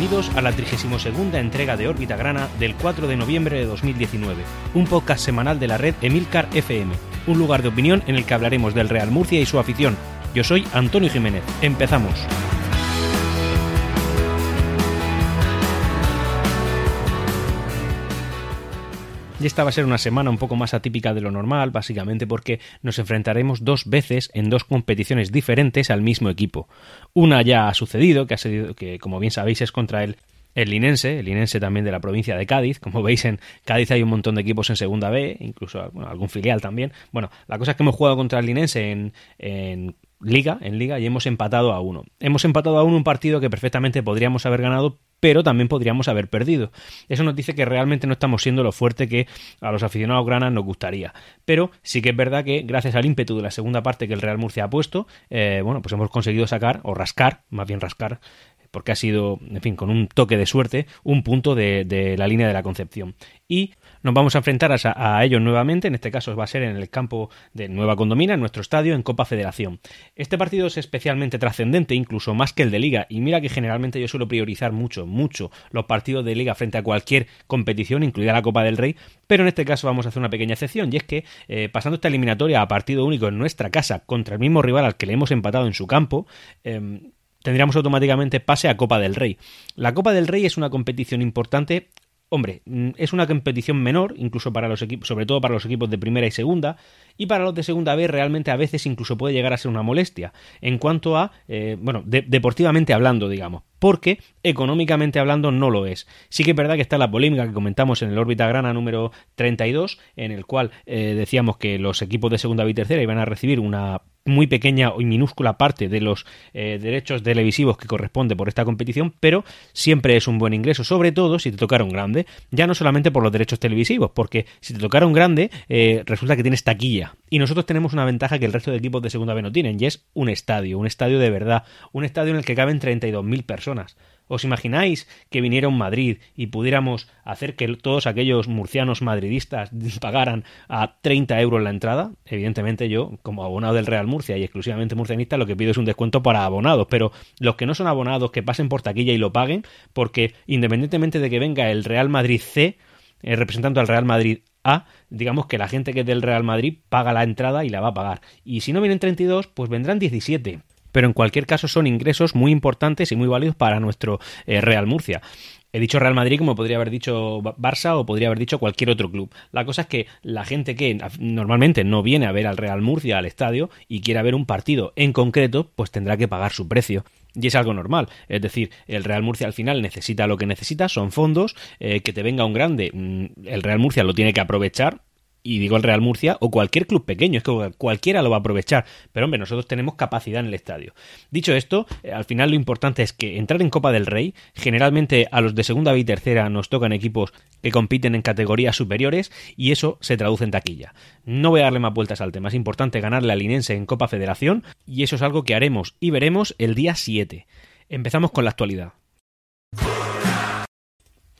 Bienvenidos a la 32 entrega de Órbita Grana del 4 de noviembre de 2019, un podcast semanal de la red Emilcar FM, un lugar de opinión en el que hablaremos del Real Murcia y su afición. Yo soy Antonio Jiménez. Empezamos. Y esta va a ser una semana un poco más atípica de lo normal, básicamente porque nos enfrentaremos dos veces en dos competiciones diferentes al mismo equipo. Una ya ha sucedido, que, ha sido, que como bien sabéis es contra el el Linense, el Linense también de la provincia de Cádiz. Como veis, en Cádiz hay un montón de equipos en Segunda B, incluso algún filial también. Bueno, la cosa es que hemos jugado contra el Linense en, en Liga, en Liga, y hemos empatado a uno. Hemos empatado a uno un partido que perfectamente podríamos haber ganado, pero también podríamos haber perdido. Eso nos dice que realmente no estamos siendo lo fuerte que a los aficionados granas nos gustaría. Pero sí que es verdad que gracias al ímpetu de la segunda parte que el Real Murcia ha puesto, eh, bueno, pues hemos conseguido sacar, o rascar, más bien rascar, porque ha sido, en fin, con un toque de suerte, un punto de, la línea de la Concepción. Y nos vamos a enfrentar a, ellos nuevamente, en este caso va a ser en el campo de Nueva Condomina, en nuestro estadio, en Copa Federación. Este partido es especialmente trascendente, incluso más que el de Liga, y mira que generalmente yo suelo priorizar mucho, mucho los partidos de Liga frente a cualquier competición, incluida la Copa del Rey, pero en este caso vamos a hacer una pequeña excepción, y es que eh, pasando esta eliminatoria a partido único en nuestra casa contra el mismo rival al que le hemos empatado en su campo, em, tendríamos automáticamente pase a Copa del Rey. La Copa del Rey es una competición importante Hombre, mm, es una competición menor, incluso para los equipos, sobre todo para los equipos de primera y segunda, y para los de segunda B realmente a veces incluso puede llegar a ser una molestia, en cuanto a, eh, bueno, deportivamente hablando, digamos, porque económicamente hablando no lo es. Sí que es verdad que está la polémica que comentamos en el órbita grana número 32, en el cual eh, decíamos que los equipos de segunda y tercera iban a recibir una muy pequeña y minúscula parte de los eh, derechos televisivos que corresponde por esta competición, pero siempre es un buen ingreso, sobre todo si te tocara un grande, ya no solamente por los derechos televisivos, porque si te tocara un grande, eh, resulta que tienes taquilla. Y nosotros tenemos una ventaja que el resto de equipos de segunda B no tienen, y es un estadio, un estadio de verdad, un estadio en el que caben 32.000 personas. ¿Os imagináis que viniera un Madrid y pudiéramos hacer que todos aquellos murcianos madridistas pagaran a 30 euros la entrada? Evidentemente yo, como abonado del Real Murcia y exclusivamente murcianista, lo que pido es un descuento para abonados, pero los que no son abonados, que pasen por taquilla y lo paguen, porque independientemente de que venga el Real Madrid C, eh, representando al Real Madrid A, digamos que la gente que es del Real Madrid paga la entrada y la va a pagar. Y si no vienen 32, pues vendrán 17 pero en cualquier caso son ingresos muy importantes y muy válidos para nuestro eh, Real Murcia. He dicho Real Madrid como podría haber dicho Barça o podría haber dicho cualquier otro club. La cosa es que la gente que normalmente no viene a ver al Real Murcia al estadio y quiere ver un partido en concreto, pues tendrá que pagar su precio. Y es algo normal. Es decir, el Real Murcia al final necesita lo que necesita, son fondos, eh, que te venga un grande, mm, el Real Murcia lo tiene que aprovechar, y digo el Real Murcia o cualquier club pequeño, es que cualquiera lo va a aprovechar, pero hombre, nosotros tenemos capacidad en el estadio. Dicho esto, eh, al final lo importante es que entrar en Copa del Rey, generalmente a los de segunda y tercera nos tocan equipos que compiten en categorías superiores y eso se traduce en taquilla. No voy a darle más vueltas al tema, es importante ganarle al Linense en Copa Federación y eso es algo que haremos y veremos el día 7. Empezamos con la actualidad.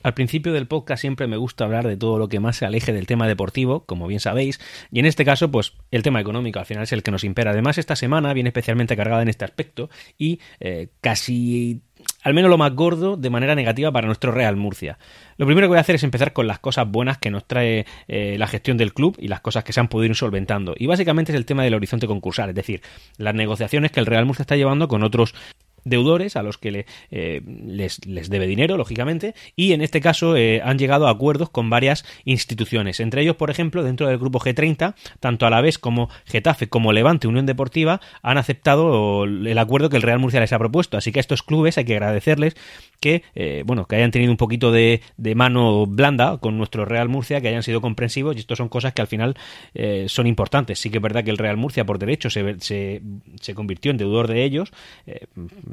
Al principio del podcast siempre me gusta hablar de todo lo que más se aleje del tema deportivo, como bien sabéis, y en este caso, pues el tema económico al final es el que nos impera. Además, esta semana viene especialmente cargada en este aspecto y eh, casi al menos lo más gordo, de manera negativa para nuestro Real Murcia. Lo primero que voy a hacer es empezar con las cosas buenas que nos trae eh, la gestión del club y las cosas que se han podido ir solventando. Y básicamente es el tema del horizonte concursal, es decir, las negociaciones que el Real Murcia está llevando con otros deudores a los que le, eh, les, debe dinero, lógicamente, y en este caso eh, han llegado a acuerdos con varias instituciones. Entre ellos, por ejemplo, dentro del grupo G30, tanto a la vez como Getafe como Levante Unión Deportiva han aceptado el acuerdo que el Real Murcia les ha propuesto. Así que a estos clubes hay que agradecerles que, eh, bueno, que hayan tenido un poquito de, mano blanda con nuestro Real Murcia, que hayan sido comprensivos, y esto son cosas que al final son importantes. Sí que es verdad que el Real Murcia, por derecho, se, se, se convirtió en deudor de ellos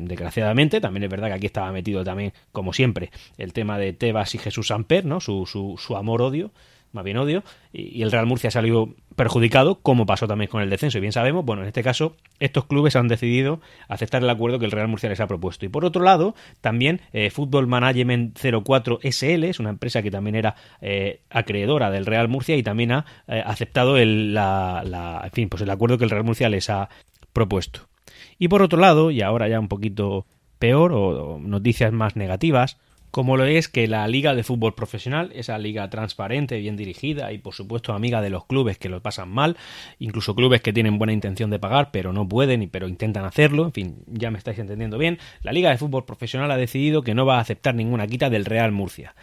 desgraciadamente. También es verdad que aquí estaba metido también, como siempre, el tema de Tebas y Jesús Samper, ¿no? Su, su, amor-odio, más bien odio, y, el Real Murcia ha salido perjudicado, como pasó también con el descenso. Y bien sabemos, bueno, en este caso, estos clubes han decidido aceptar el acuerdo que el Real Murcia les ha propuesto. Y por otro lado, también eh, Football Management 04 SL, es una empresa que también era eh, acreedora del Real Murcia y también ha eh, aceptado el, la, fin, pues el acuerdo que el Real Murcia les ha propuesto. Y por otro lado, y ahora ya un poquito peor o noticias más negativas como lo es que la Liga de Fútbol Profesional, esa liga transparente, bien dirigida y por supuesto amiga de los clubes que lo pasan mal, incluso clubes que tienen buena intención de pagar pero no pueden pero intentan hacerlo, en fin, ya me estáis entendiendo bien, la Liga de Fútbol Profesional ha decidido que no va a aceptar ninguna quita del Real Murcia.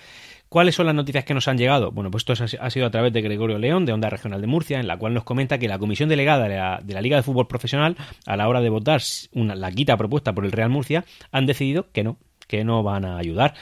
¿Cuáles son las noticias que nos han llegado? Bueno, pues esto ha sido a través de Gregorio León, de Onda Regional de Murcia, en la cual nos comenta que la comisión delegada de la, Liga de Fútbol Profesional, a la hora de votar la quita propuesta por el Real Murcia, han decidido que no, que no van a ayudar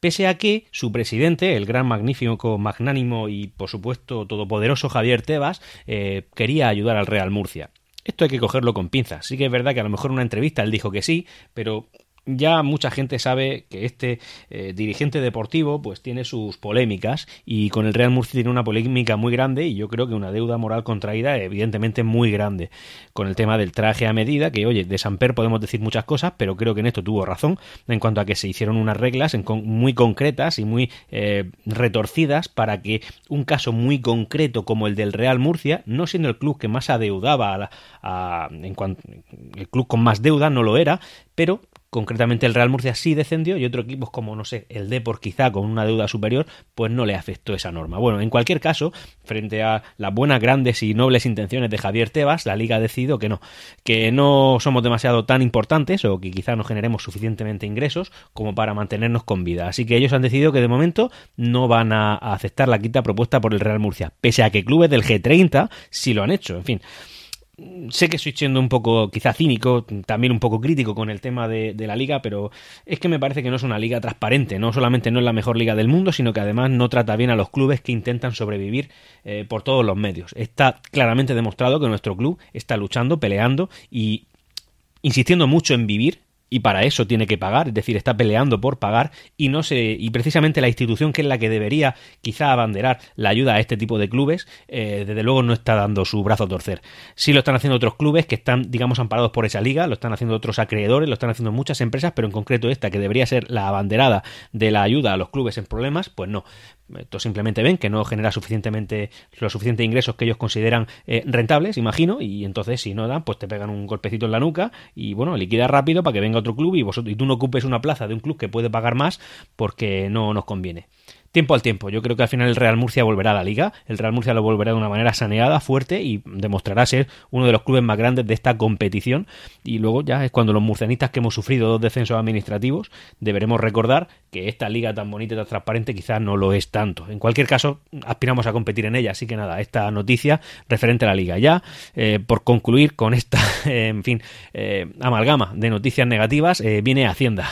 pese a que su presidente, el gran magnífico, magnánimo y por supuesto todopoderoso Javier Tebas, eh, quería ayudar al Real Murcia. Esto hay que cogerlo con pinzas. Sí que es verdad que a lo mejor en una entrevista él dijo que sí, pero ya mucha gente sabe que este eh, dirigente deportivo pues tiene sus polémicas y con el Real Murcia tiene una polémica muy grande y yo creo que una deuda moral contraída evidentemente muy grande con el tema del traje a medida que oye de Samper podemos decir muchas cosas pero creo que en esto tuvo razón en cuanto a que se hicieron unas reglas muy concretas y muy eh, retorcidas para que un caso muy concreto como el del Real Murcia no siendo el club que más adeudaba en cuanto el club con más deuda no lo era pero Concretamente el Real Murcia sí descendió y otros equipos como, no sé, el Depor quizá con una deuda superior, pues no le afectó esa norma. Bueno, en cualquier caso, frente a las buenas, grandes y nobles intenciones de Javier Tebas, la liga ha decidido que no, que no somos demasiado tan importantes o que quizá no generemos suficientemente ingresos como para mantenernos con vida. Así que ellos han decidido que de momento no van a aceptar la quita propuesta por el Real Murcia, pese a que clubes del G30 sí lo han hecho. En fin, sé que estoy siendo un poco quizá cínico, también un poco crítico con el tema de, la liga, pero es que me parece que no es una liga transparente, no solamente no es la mejor liga del mundo, sino que además no trata bien a los clubes que intentan sobrevivir eh, por todos los medios. Está claramente demostrado que nuestro club está luchando, peleando y insistiendo mucho en vivir y para eso tiene que pagar, es decir, está peleando por pagar y no se y precisamente la institución que es la que debería quizá abanderar la ayuda a este tipo de clubes, eh, desde luego no está dando su brazo a torcer. Sí lo están haciendo otros clubes que están, digamos, amparados por esa liga, lo están haciendo otros acreedores, lo están haciendo muchas empresas, pero en concreto esta que debería ser la abanderada de la ayuda a los clubes en problemas, pues no. Esto simplemente ven que no genera suficientemente los suficientes ingresos que ellos consideran eh, rentables, imagino, y entonces si no dan, pues te pegan un golpecito en la nuca y bueno, liquida rápido para que venga otro club y, vosotros, y tú no ocupes una plaza de un club que puede pagar más porque no nos conviene tiempo al tiempo. Yo creo que al final el Real Murcia volverá a la liga, el Real Murcia lo volverá de una manera saneada, fuerte y demostrará ser uno de los clubes más grandes de esta competición. Y luego ya es cuando los murcianistas que hemos sufrido dos descensos administrativos deberemos recordar que esta liga tan bonita y tan transparente quizás no lo es tanto. En cualquier caso, aspiramos a competir en ella, así que nada, esta noticia referente a la liga. Ya, eh, por concluir con esta, en fin, eh, amalgama de noticias negativas, eh, viene Hacienda.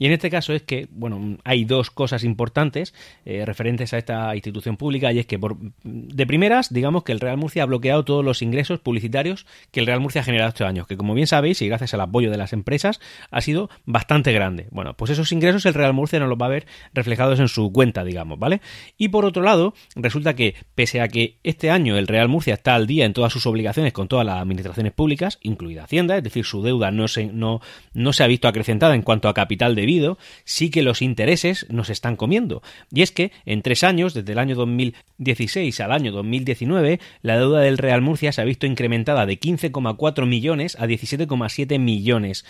Y en este caso es que, bueno, hay dos cosas importantes eh, referentes a esta institución pública y es que, por, de primeras, digamos que el Real Murcia ha bloqueado todos los ingresos publicitarios que el Real Murcia ha generado estos años, que como bien sabéis y gracias al apoyo de las empresas ha sido bastante grande. Bueno, pues esos ingresos el Real Murcia no los va a ver reflejados en su cuenta, digamos, ¿vale? Y por otro lado, resulta que pese a que este año el Real Murcia está al día en todas sus obligaciones con todas las administraciones públicas, incluida Hacienda, es decir, su deuda no se, no, no se ha visto acrecentada en cuanto a capital de sí que los intereses nos están comiendo. Y es que en tres años, desde el año 2016 al año 2019, la deuda del Real Murcia se ha visto incrementada de 15,4 millones a 17,7 millones.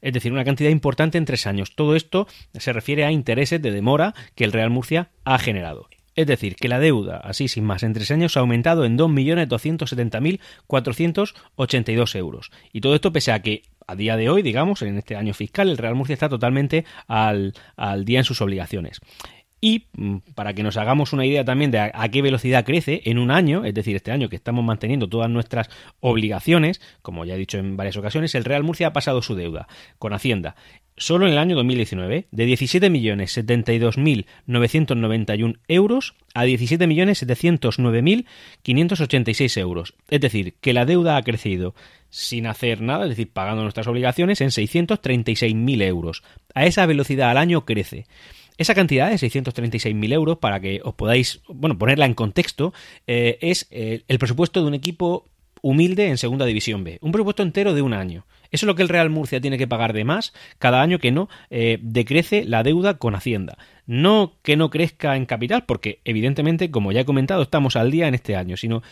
Es decir, una cantidad importante en tres años. Todo esto se refiere a intereses de demora que el Real Murcia ha generado. Es decir, que la deuda, así sin más, en tres años ha aumentado en 2.270.482 euros. Y todo esto pese a que a día de hoy, digamos, en este año fiscal, el Real Murcia está totalmente al, día en sus obligaciones. Y mm, para que nos hagamos una idea también de a, qué velocidad crece en un año, es decir, este año que estamos manteniendo todas nuestras obligaciones, como ya he dicho en varias ocasiones, el Real Murcia ha pasado su deuda con Hacienda solo en el año 2019, de 17.072.991 euros a 17.709.586 euros. Es decir, que la deuda ha crecido sin hacer nada, es decir, pagando nuestras obligaciones, en 636.000 euros. A esa velocidad al año crece. Esa cantidad de 636.000 euros, para que os podáis, bueno, ponerla en contexto, eh, es eh, el presupuesto de un equipo humilde en Segunda División B. Un presupuesto entero de un año. Eso es lo que el Real Murcia tiene que pagar de más cada año que no eh, decrece la deuda con Hacienda. No que no crezca en capital, porque evidentemente, como ya he comentado, estamos al día en este año, sino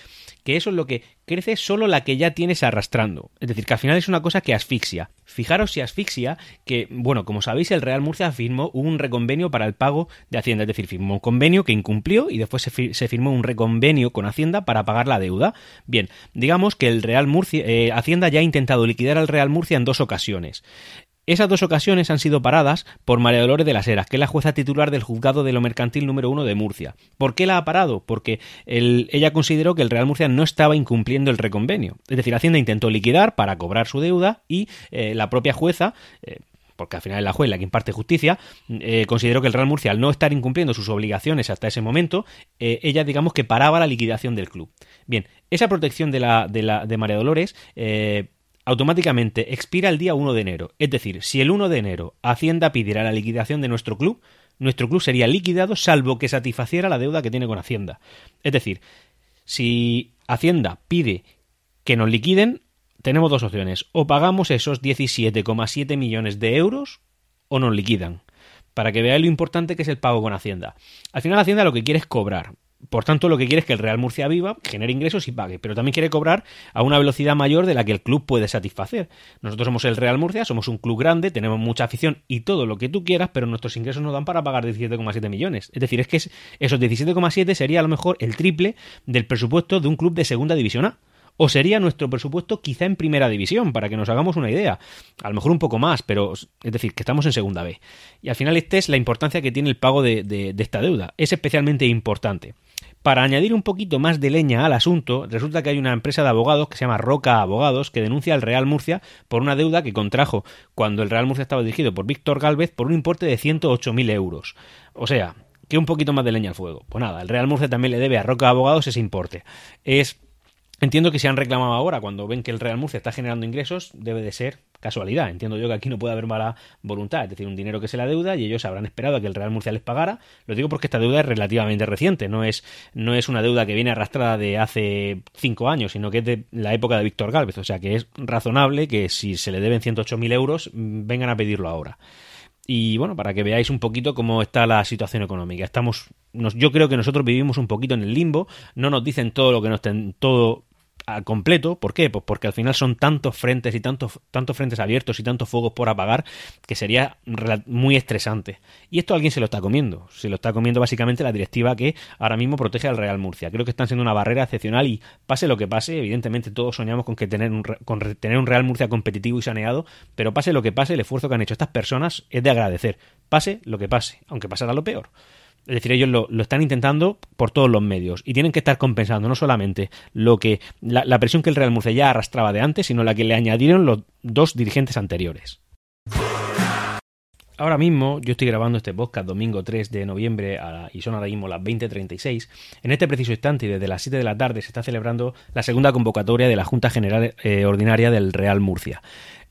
que eso es lo que crece solo la que ya tienes arrastrando. Es decir, que al final es una cosa que asfixia. Fijaros si asfixia que, bueno, como sabéis, el Real Murcia firmó un reconvenio para el pago de Hacienda, es decir, firmó un convenio que incumplió y después se, firmó un reconvenio con Hacienda para pagar la deuda. Bien, digamos que el Real Murcia, eh, Hacienda ya ha intentado liquidar al Real Murcia en dos ocasiones. Esas dos ocasiones han sido paradas por María Dolores de las Heras, que es la jueza titular del juzgado de lo mercantil número uno de Murcia. ¿Por qué la ha parado? Porque ella consideró que el Real Murcia no estaba incumpliendo el reconvenio. Es decir, Hacienda intentó liquidar para cobrar su deuda y eh, la propia jueza, eh, porque al final es la juez la que imparte justicia, eh, consideró que el Real Murcia, al no estar incumpliendo sus obligaciones hasta ese momento, ella digamos que paraba la liquidación del club. Bien, esa protección de, la, de, María Dolores automáticamente expira el día 1 de enero. Es decir, si el 1 de enero Hacienda pidiera la liquidación de nuestro club, nuestro club sería liquidado salvo que satisfaciera la deuda que tiene con Hacienda. Es decir, si Hacienda pide que nos liquiden, tenemos dos opciones. O pagamos esos 17,7 millones de euros o nos liquidan. Para que veáis lo importante que es el pago con Hacienda. Al final Hacienda lo que quiere es cobrar. Por tanto, lo que quiere es que el Real Murcia viva, genere ingresos y pague, pero también quiere cobrar a una velocidad mayor de la que el club puede satisfacer. Nosotros somos el Real Murcia, somos un club grande, tenemos mucha afición y todo lo que tú quieras, pero nuestros ingresos no dan para pagar 17,7 millones. Es decir, es que esos 17,7 sería a lo mejor el triple del presupuesto de un club de segunda división A o sería nuestro presupuesto quizá en primera división, para que nos hagamos una idea. A lo mejor un poco más, pero es decir, que estamos en segunda B. Y al final esta es la importancia que tiene el pago de esta deuda. Es especialmente importante. Para añadir un poquito más de leña al asunto, resulta que hay una empresa de abogados que se llama Roca Abogados que denuncia al Real Murcia por una deuda que contrajo cuando el Real Murcia estaba dirigido por Víctor Galvez por un importe de 108.000 euros. O sea, que un poquito más de leña al fuego. Pues nada, el Real Murcia también le debe a Roca Abogados ese importe. Es Entiendo que se han reclamado ahora, cuando ven que el Real Murcia está generando ingresos, debe de ser casualidad. Entiendo yo que aquí no puede haber mala voluntad, es decir, un dinero que se la deuda y ellos habrán esperado a que el Real Murcia les pagara. Lo digo porque esta deuda es relativamente reciente, no es, no es una deuda que viene arrastrada de hace cinco años, sino que es de la época de Víctor Gálvez. O sea que es razonable que si se le deben 108.000 euros, vengan a pedirlo ahora. Y bueno, para que veáis un poquito cómo está la situación económica. Estamos, yo creo que nosotros vivimos un poquito en el limbo, no nos dicen todo lo que nos ten, todo al completo. ¿Por qué? Pues porque al final son tantos frentes y tantos, tantos frentes abiertos y tantos fuegos por apagar que sería muy estresante. Y esto alguien se lo está comiendo. Se lo está comiendo básicamente la directiva que ahora mismo protege al Real Murcia. Creo que están siendo una barrera excepcional y pase lo que pase, evidentemente todos soñamos con que tener un, con tener un Real Murcia competitivo y saneado, pero pase lo que pase, el esfuerzo que han hecho estas personas es de agradecer. Pase lo que pase, aunque pasara lo peor. Es decir, ellos lo, están intentando por todos los medios y tienen que estar compensando no solamente lo que la, presión que el Real Murcia ya arrastraba de antes, sino la que le añadieron los dos dirigentes anteriores. Ahora mismo yo estoy grabando este podcast domingo 3 de noviembre y son ahora mismo las 20.36. En este preciso instante y desde las 7 de la tarde se está celebrando la segunda convocatoria de la Junta General eh, Ordinaria del Real Murcia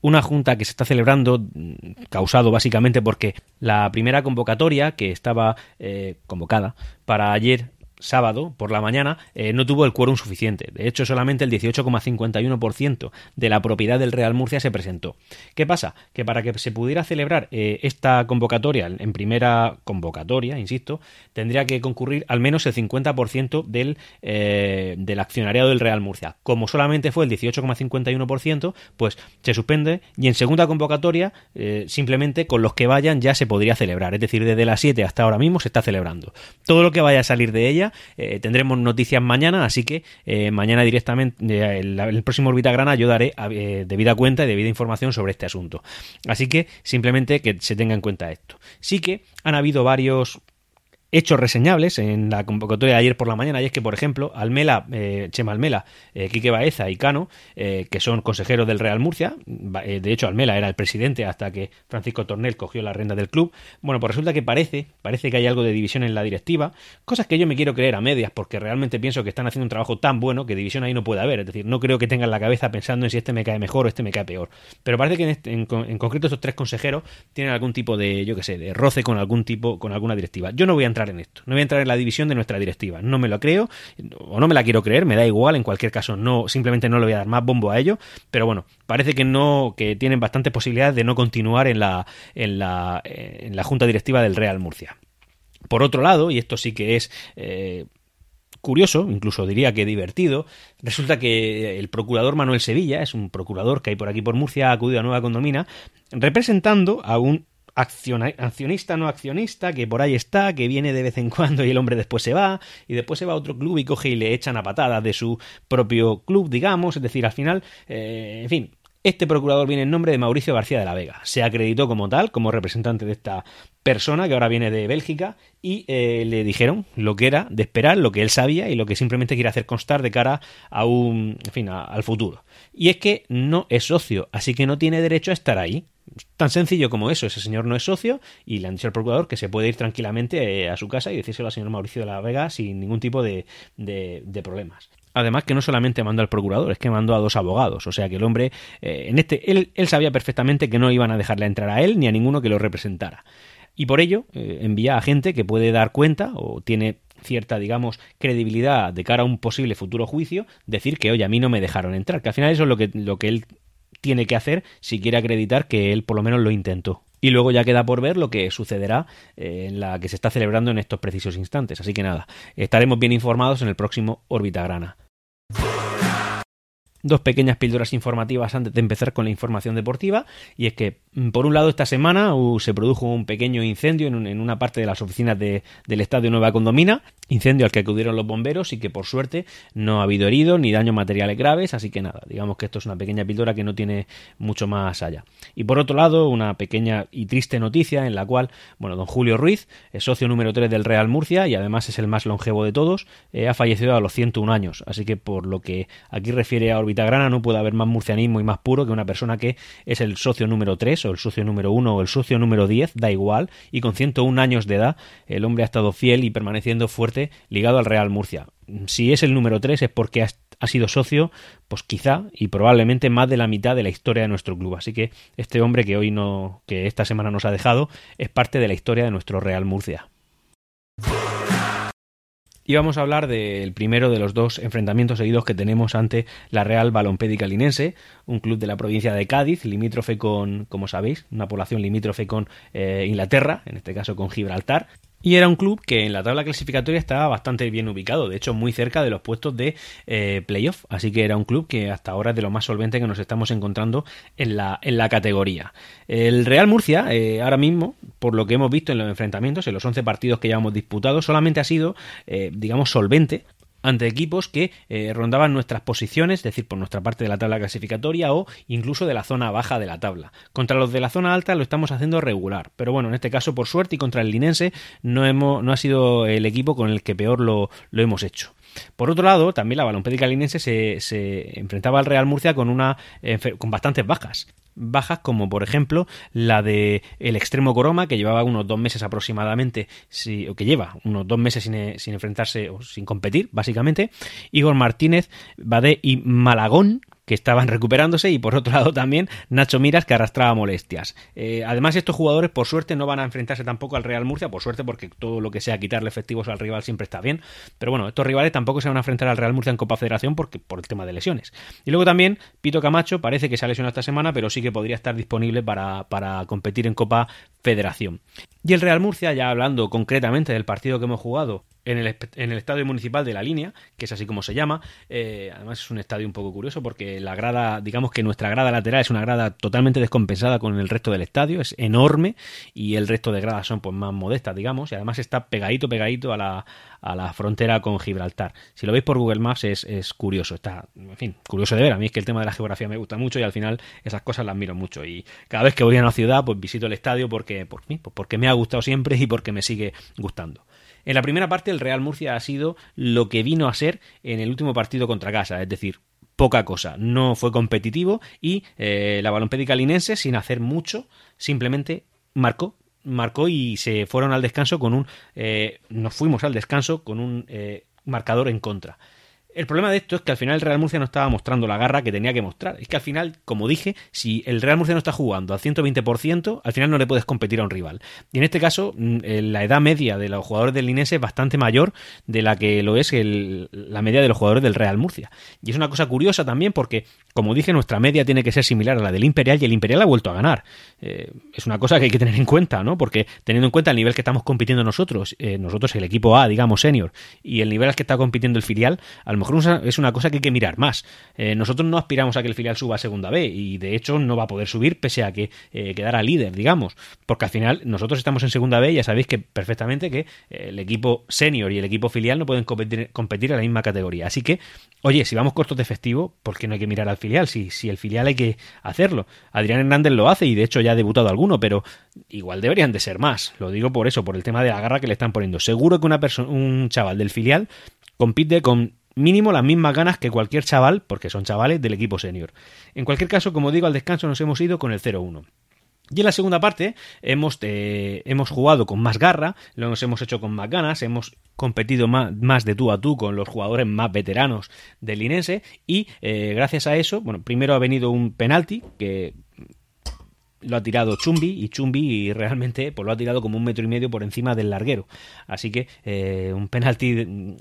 una junta que se está celebrando mm, causado básicamente porque la primera convocatoria que estaba eh, convocada para ayer sábado por la mañana eh, no tuvo el quórum suficiente. De hecho, solamente el 18,51% de la propiedad del Real Murcia se presentó. ¿Qué pasa? Que para que se pudiera celebrar eh, esta convocatoria, en primera convocatoria, insisto, tendría que concurrir al menos el 50% del, eh, del accionariado del Real Murcia. Como solamente fue el 18,51%, pues se suspende y en segunda convocatoria, simplemente con los que vayan ya se podría celebrar. Es decir, desde las 7 hasta ahora mismo se está celebrando. Todo lo que vaya a salir de ella eh, tendremos noticias mañana, así que eh, mañana directamente, eh, el, el, próximo Orbitagrana yo daré debida cuenta y debida información sobre este asunto. Así que simplemente que se tenga en cuenta esto. Sí que han habido varios hechos reseñables en la convocatoria de ayer por la mañana, y es que, por ejemplo, Almela, eh, Chema Almela, eh, Quique Baeza y Cano, eh, que son consejeros del Real Murcia, eh, de hecho Almela era el presidente hasta que Francisco Tornel cogió la renda del club, bueno, pues resulta que parece, parece que hay algo de división en la directiva, cosas que yo me quiero creer a medias, porque realmente pienso que están haciendo un trabajo tan bueno que división ahí no puede haber, es decir, no creo que tengan la cabeza pensando en si este me cae mejor o este me cae peor, pero parece que en, este, en, en concreto estos tres consejeros tienen algún tipo de, yo qué sé, de roce con algún tipo, con alguna directiva. Yo no voy a entrar en esto. No voy a entrar en la división de nuestra directiva. No me lo creo o no me la quiero creer, me da igual, en cualquier caso no simplemente no le voy a dar más bombo a ello, pero bueno, parece que no que tienen bastantes posibilidades de no continuar en la en la en la junta directiva del Real Murcia. Por otro lado, y esto sí que es eh, curioso, incluso diría que divertido, resulta que el procurador Manuel Sevilla, es un procurador que hay por aquí por Murcia, ha acudido a Nueva Condomina, representando a un accionista no accionista que por ahí está, que viene de vez en cuando y el hombre después se va, y después se va a otro club y coge y le echan a patadas de su propio club, digamos, es decir, al final, eh, en fin, este procurador viene en nombre de Mauricio García de la Vega. Se acreditó como tal, como representante de esta persona que ahora viene de Bélgica y eh, le dijeron lo que era de esperar, lo que él sabía y lo que simplemente quiere hacer constar de cara a un, en fin, al futuro. Y es que no es socio, así que no tiene derecho a estar ahí. Tan sencillo como eso, ese señor no es socio y le han dicho al procurador que se puede ir tranquilamente eh, a su casa y decírselo al señor Mauricio de la Vega sin ningún tipo de, de problemas. Además que no solamente mandó al procurador, es que mandó a dos abogados. O sea que el hombre, eh, en este, él, él, sabía perfectamente que no iban a dejarle entrar a él ni a ninguno que lo representara. Y por ello eh, envía a gente que puede dar cuenta o tiene cierta, digamos, credibilidad de cara a un posible futuro juicio, decir que, oye, a mí no me dejaron entrar. Que al final eso es lo que, lo que él tiene que hacer si quiere acreditar que él por lo menos lo intentó. Y luego ya queda por ver lo que sucederá eh, en la que se está celebrando en estos precisos instantes. Así que nada, estaremos bien informados en el próximo Órbita Grana. Dos pequeñas píldoras informativas antes de empezar con la información deportiva. Y es que, mm, por un lado, esta semana uh, se produjo un pequeño incendio en, una parte de las oficinas del Estadio Nueva Condomina. Incendio al que acudieron los bomberos y que, por suerte, no ha habido heridos ni daños materiales graves. Así que nada, digamos que esto es una pequeña píldora que no tiene mucho más allá. Y por otro lado, una pequeña y triste noticia en la cual, bueno, don Julio Ruiz, es socio número 3 del Real Murcia y además es el más longevo de todos, eh, ha fallecido a los 101 años. Así que, por lo que aquí refiere a No puede haber más murcianismo y más puro que una persona que es el socio número 3 o el socio número 1 o el socio número 10, da igual, y con 101 años de edad el hombre ha estado fiel y permaneciendo fuerte ligado al Real Murcia. Si es el número 3 es porque ha, ha sido socio, pues quizá y probablemente más de la mitad de la historia de nuestro club. Así que este hombre que hoy no, que esta semana nos ha dejado, es parte de la historia de nuestro Real Murcia. Y vamos a hablar del primero de los dos enfrentamientos seguidos que tenemos ante la Real Balompédica Linense, un club de la provincia de Cádiz, limítrofe con, como sabéis, una población limítrofe con eh, Inglaterra, en este caso con Gibraltar, y era un club que en la tabla clasificatoria estaba bastante bien ubicado, de hecho muy cerca de los puestos de eh, playoff, así que era un club que hasta ahora es de lo más solvente que nos estamos encontrando en la, en la categoría. El Real Murcia, eh, ahora mismo, por lo que hemos visto en los enfrentamientos, en los 11 partidos que ya hemos disputado, solamente ha sido, eh, digamos, solvente ante equipos que eh, rondaban nuestras posiciones, es decir, por nuestra parte de la tabla clasificatoria o incluso de la zona baja de la tabla. Contra los de la zona alta lo estamos haciendo regular, pero bueno, en este caso por suerte y contra el Linense no, hemos, no ha sido el equipo con el que peor lo, lo hemos hecho. Por otro lado, también la balompédica linense se, se enfrentaba al Real Murcia con, una, con bastantes bajas bajas como por ejemplo la de el extremo Coroma que llevaba unos dos meses aproximadamente o que lleva unos dos meses sin, sin, enfrentarse o sin competir básicamente. Igor Martínez Badé y Malagón que estaban recuperándose y por otro lado también Nacho Miras que arrastraba molestias. Eh, además estos jugadores por suerte no van a enfrentarse tampoco al Real Murcia, por suerte porque todo lo que sea quitarle efectivos al rival siempre está bien, pero bueno, estos rivales tampoco se van a enfrentar al Real Murcia en Copa Federación porque, por el tema de lesiones. Y luego también Pito Camacho parece que se ha lesionado esta semana, pero sí que podría estar disponible para, para competir en Copa Federación. Y el Real Murcia, ya hablando concretamente del partido que hemos jugado en el, en el estadio municipal de la línea, que es así como se llama. Eh, además es un estadio un poco curioso porque la grada, digamos que nuestra grada lateral es una grada totalmente descompensada con el resto del estadio, es enorme y el resto de gradas son pues más modestas, digamos, y además está pegadito, pegadito a la, a la frontera con Gibraltar. Si lo veis por Google Maps es, es curioso, está, en fin, curioso de ver. A mí es que el tema de la geografía me gusta mucho y al final esas cosas las miro mucho. Y cada vez que voy a una ciudad, pues visito el estadio porque, por, pues porque me ha gustado siempre y porque me sigue gustando. En la primera parte el Real Murcia ha sido lo que vino a ser en el último partido contra casa, es decir, poca cosa. No fue competitivo y eh, la balompédica linense, sin hacer mucho, simplemente marcó, marcó y se fueron al descanso con un... Eh, nos fuimos al descanso con un eh, marcador en contra. El problema de esto es que al final el Real Murcia no estaba mostrando la garra que tenía que mostrar. Es que al final, como dije, si el Real Murcia no está jugando al 120%, al final no le puedes competir a un rival. Y en este caso, mm, la edad media de los jugadores del Linense es bastante mayor de la que lo es la media de los jugadores del Real Murcia. Y es una cosa curiosa también porque, como dije, nuestra media tiene que ser similar a la del Imperial y el Imperial ha vuelto a ganar. Eh, es una cosa que hay que tener en cuenta, ¿no? Porque teniendo en cuenta el nivel que estamos compitiendo nosotros, eh, nosotros el equipo A, digamos senior, y el nivel al que está compitiendo el filial, a lo es una cosa que hay que mirar más. Eh, nosotros no aspiramos a que el filial suba a segunda B y de hecho no va a poder subir pese a que eh, quedara líder, digamos, porque al final nosotros estamos en segunda B y ya sabéis que perfectamente que eh, el equipo senior y el equipo filial no pueden competir, competir en la misma categoría. Así que, oye, si vamos cortos de efectivo, ¿por qué no hay que mirar al filial? Si, si el filial hay que hacerlo. Adrián Hernández lo hace y de hecho ya ha debutado alguno, pero igual deberían de ser más. Lo digo por eso, por el tema de la garra que le están poniendo. Seguro que una un chaval del filial compite con mínimo las mismas ganas que cualquier chaval, porque son chavales del equipo senior. En cualquier caso, como digo, al descanso nos hemos ido con el 0-1. Y en la segunda parte hemos, eh, hemos jugado con más garra, lo hemos hecho con más ganas, hemos competido más, de tú a tú con los jugadores más veteranos del Linense y eh, gracias a eso, bueno, primero ha venido un penalti que lo ha tirado Chumbi y Chumbi realmente pues, lo ha tirado como un metro y medio por encima del larguero. Así que eh, un penalti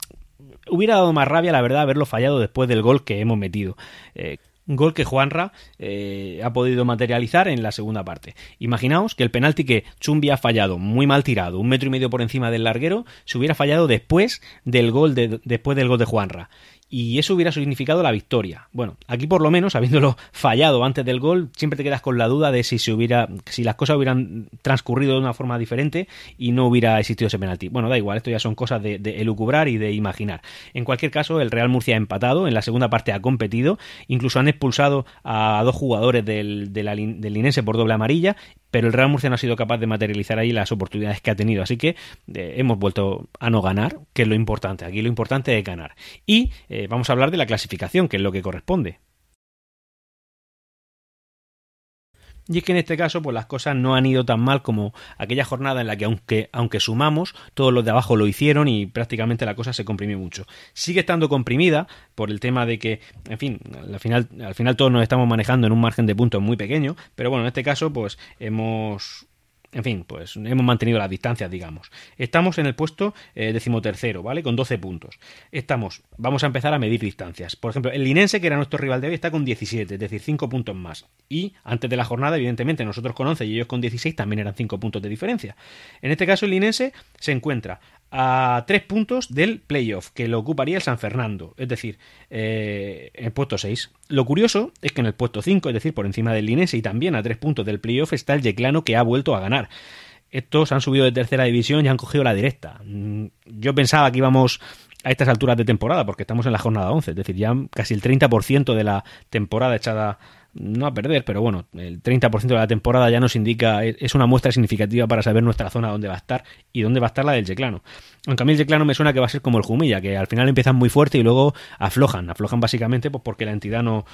hubiera dado más rabia, la verdad, haberlo fallado después del gol que hemos metido. Eh, gol que Juanra eh, ha podido materializar en la segunda parte. Imaginaos que el penalti que Chumbi ha fallado, muy mal tirado, un metro y medio por encima del larguero, se hubiera fallado después del gol de, después del gol de Juanra y eso hubiera significado la victoria. Bueno, aquí por lo menos, habiéndolo fallado antes del gol, siempre te quedas con la duda de si se hubiera, si las cosas hubieran transcurrido de una forma diferente y no hubiera existido ese penalti. Bueno, da igual, esto ya son cosas de, elucubrar y de imaginar. En cualquier caso, el Real Murcia ha empatado, en la segunda parte ha competido, incluso han expulsado a dos jugadores del, del Linense por doble amarilla pero el Real Murcia no ha sido capaz de materializar ahí las oportunidades que ha tenido. Así que eh, hemos vuelto a no ganar, que es lo importante. Aquí lo importante es ganar. Y eh, vamos a hablar de la clasificación, que es lo que corresponde. Y es que en este caso, pues las cosas no han ido tan mal como aquella jornada en la que aunque, aunque sumamos, todos los de abajo lo hicieron y prácticamente la cosa se comprimió mucho. Sigue estando comprimida por el tema de que, en fin, al final, al final todos nos estamos manejando en un margen de puntos muy pequeño, pero bueno, en este caso, pues hemos en fin, pues hemos mantenido las distancias, digamos. Estamos en el puesto eh, decimotercero, ¿vale? Con 12 puntos. Estamos, vamos a empezar a medir distancias. Por ejemplo, el Linense, que era nuestro rival de hoy, está con 17, es decir, 5 puntos más. Y antes de la jornada, evidentemente, nosotros con 11 y ellos con 16 también eran 5 puntos de diferencia. En este caso, el Linense se encuentra a tres puntos del playoff, que lo ocuparía el San Fernando, es decir, eh, en el puesto 6. Lo curioso es que en el puesto 5, es decir, por encima del Linense y también a tres puntos del playoff, está el Yeclano que ha vuelto a ganar. Estos han subido de tercera división y han cogido la directa. Mm, yo pensaba que íbamos a estas alturas de temporada, porque estamos en la jornada 11, es decir, ya casi el 30% de la temporada echada no a perder, pero bueno, el 30% de la temporada ya nos indica, es una muestra significativa para saber nuestra zona dónde va a estar y dónde va a estar la del Yeclano. Aunque a mí el Yeclano me suena que va a ser como el Jumilla, que al final empiezan muy fuerte y luego aflojan. Aflojan básicamente pues porque la entidad no.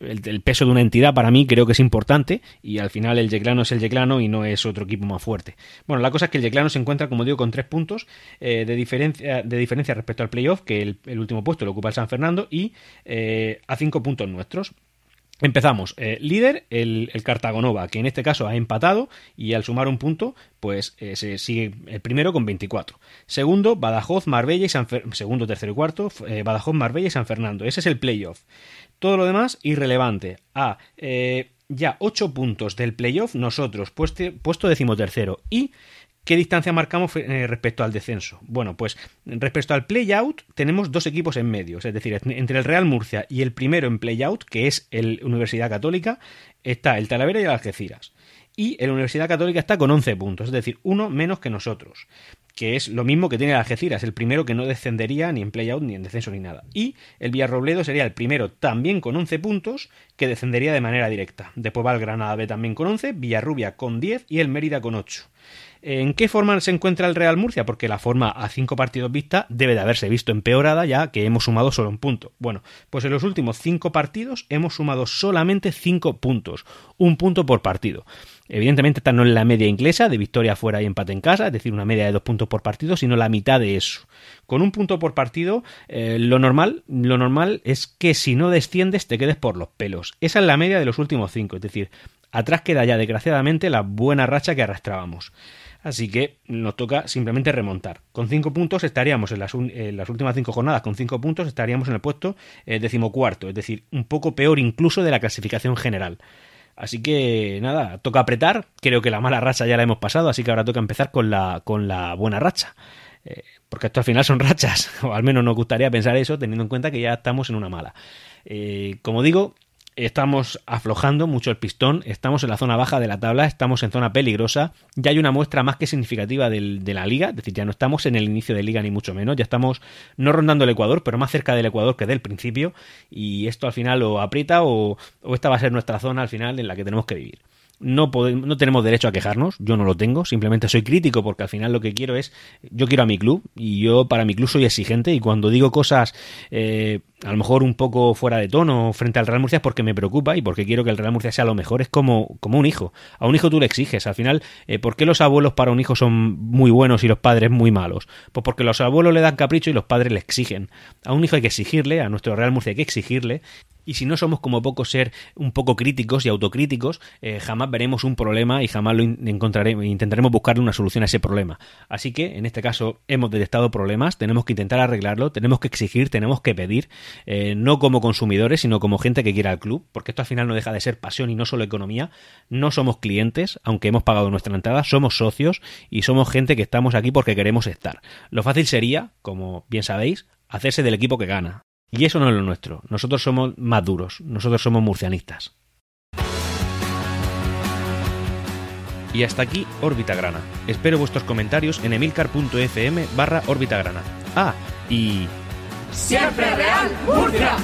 El, peso de una entidad para mí creo que es importante y al final el Yeclano es el Yeclano y no es otro equipo más fuerte. Bueno, la cosa es que el Yeclano se encuentra, como digo, con tres puntos eh, de, diferencia, de diferencia respecto al playoff, que el, último puesto lo ocupa el San Fernando, y eh, a cinco puntos nuestros. Empezamos. Eh, líder, el, Cartagonova, que en este caso ha empatado y al sumar un punto, pues eh, se sigue el primero con 24. Segundo, Badajoz, Marbella y San Segundo, tercero y cuarto, eh, Badajoz, Marbella y San Fernando. Ese es el playoff. Todo lo demás, irrelevante. A. ya 8 puntos del playoff, nosotros, puesto, puesto decimotercero. Y ¿Qué distancia marcamos eh, respecto al descenso? Bueno, pues respecto al play-out tenemos dos equipos en medio, es decir, entre el Real Murcia y el primero en play-out, que es el Universidad Católica, está el Talavera y el Algeciras. Y el Universidad Católica está con 11 puntos, es decir, uno menos que nosotros, que es lo mismo que tiene el Algeciras, el primero que no descendería ni en play-out ni en descenso ni nada. Y el Villarrobledo sería el primero también con 11 puntos, que descendería de manera directa. Después va el Granada B también con 11, Villarrubia con 10 y el Mérida con 8. ¿En qué forma se encuentra el Real Murcia? Porque la forma a cinco partidos vista debe de haberse visto empeorada ya que hemos sumado solo un punto. Bueno, pues en los últimos cinco partidos hemos sumado solamente cinco puntos, un punto por partido. Evidentemente esta no es la media inglesa de victoria fuera y empate en casa, es decir, una media de dos puntos por partido, sino la mitad de eso. Con un punto por partido, eh, lo normal, lo normal es que si no desciendes te quedes por los pelos. Esa es la media de los últimos cinco, es decir, atrás queda ya desgraciadamente la buena racha que arrastrábamos. Así que nos toca simplemente remontar. Con cinco puntos estaríamos en las, últimas cinco jornadas, con cinco puntos estaríamos en el puesto eh, decimocuarto, es decir, un poco peor incluso de la clasificación general. Así que nada, toca apretar. Creo que la mala racha ya la hemos pasado, así que ahora toca empezar con la, con la buena racha. Eh, porque esto al final son rachas, o al menos nos gustaría pensar eso, teniendo en cuenta que ya estamos en una mala. Eh, como digo, estamos aflojando mucho el pistón, estamos en la zona baja de la tabla, estamos en zona peligrosa, ya hay una muestra más que significativa de la liga, es decir, ya no estamos en el inicio de liga ni mucho menos, ya estamos no rondando el Ecuador, pero más cerca del Ecuador que del principio, y esto al final lo aprieta o, o esta va a ser nuestra zona al final en la que tenemos que vivir no, podemos, no tenemos derecho a quejarnos, yo no lo tengo, simplemente soy crítico porque al final lo que quiero es, yo quiero a mi club y yo para mi club soy exigente y cuando digo cosas eh, a lo mejor un poco fuera de tono frente al Real Murcia es porque me preocupa y porque quiero que el Real Murcia sea lo mejor, es como, como un hijo, a un hijo tú le exiges, al final, eh, ¿por qué los abuelos para un hijo son muy buenos y los padres muy malos? Pues porque los abuelos le dan capricho y los padres le exigen, a un hijo hay que exigirle, a nuestro Real Murcia hay que exigirle y si no somos como poco ser un poco críticos y autocríticos, eh, jamás veremos un problema y jamás lo encontraremos, intentaremos buscarle una solución a ese problema. Así que, en este caso, hemos detectado problemas, tenemos que intentar arreglarlo, tenemos que exigir, tenemos que pedir, eh, no como consumidores, sino como gente que quiera el club, porque esto al final no deja de ser pasión y no solo economía. No somos clientes, aunque hemos pagado nuestra entrada, somos socios y somos gente que estamos aquí porque queremos estar. Lo fácil sería, como bien sabéis, hacerse del equipo que gana, y eso no es lo nuestro. Nosotros somos más duros. Nosotros somos murcianistas. Y hasta aquí Órbita Grana. Espero vuestros comentarios en emilcar.fm barra Órbita Grana. Ah, y... ¡Siempre Real Murcia!